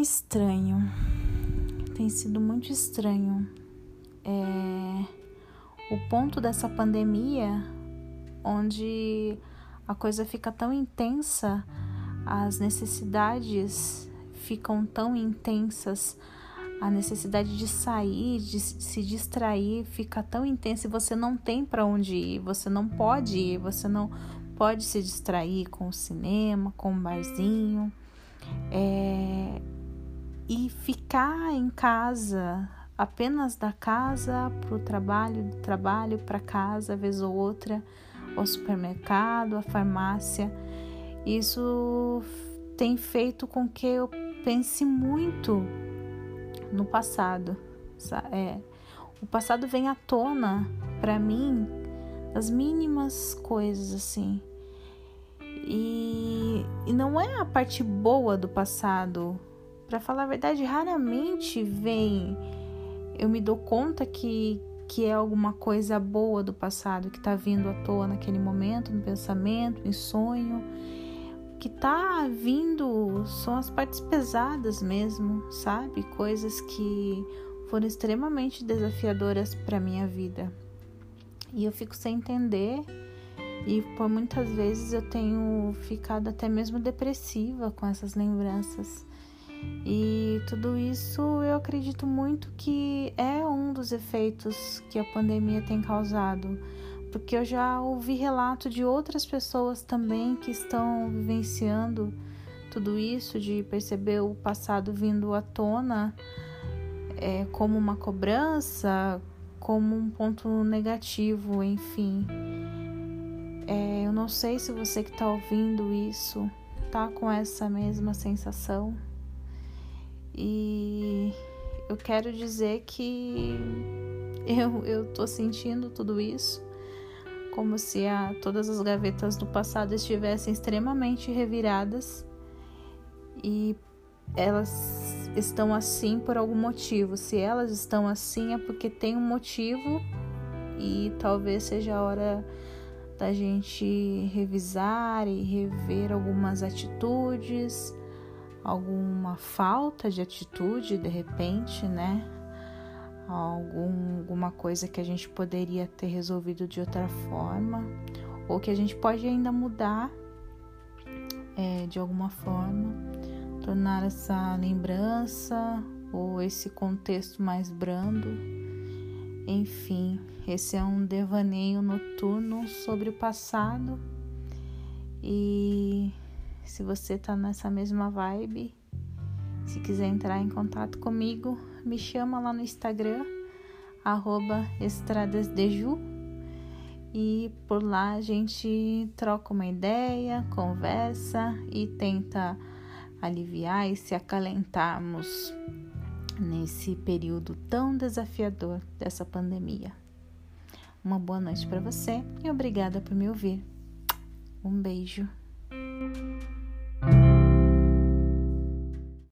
estranho. Tem sido muito estranho. É... O ponto dessa pandemia, onde a coisa fica tão intensa, as necessidades ficam tão intensas, a necessidade de sair, de se distrair fica tão intensa e você não tem para onde ir, você não pode ir, você não pode se distrair com o cinema, com o barzinho. É, e ficar em casa, apenas da casa para o trabalho, do trabalho para casa, vez ou outra, ao supermercado, à farmácia. Isso tem feito com que eu pense muito no passado. É, o passado vem à tona para mim as mínimas coisas assim. E, e não é a parte boa do passado. Para falar a verdade, raramente vem. Eu me dou conta que, que é alguma coisa boa do passado que está vindo à toa naquele momento, no pensamento, em sonho. O que está vindo são as partes pesadas mesmo, sabe? Coisas que foram extremamente desafiadoras para minha vida. E eu fico sem entender e por muitas vezes eu tenho ficado até mesmo depressiva com essas lembranças. E tudo isso eu acredito muito que é um dos efeitos que a pandemia tem causado, porque eu já ouvi relato de outras pessoas também que estão vivenciando tudo isso, de perceber o passado vindo à tona é, como uma cobrança, como um ponto negativo, enfim. É, eu não sei se você que está ouvindo isso tá com essa mesma sensação. E eu quero dizer que eu, eu tô sentindo tudo isso como se a, todas as gavetas do passado estivessem extremamente reviradas e elas estão assim por algum motivo. Se elas estão assim é porque tem um motivo e talvez seja a hora da gente revisar e rever algumas atitudes, alguma falta de atitude de repente, né? Algum, alguma coisa que a gente poderia ter resolvido de outra forma, ou que a gente pode ainda mudar é, de alguma forma, tornar essa lembrança ou esse contexto mais brando. Enfim, esse é um devaneio noturno sobre o passado. E se você tá nessa mesma vibe, se quiser entrar em contato comigo, me chama lá no Instagram, estradasdeju. E por lá a gente troca uma ideia, conversa e tenta aliviar e se acalentarmos nesse período tão desafiador dessa pandemia. Uma boa noite para você e obrigada por me ouvir. Um beijo.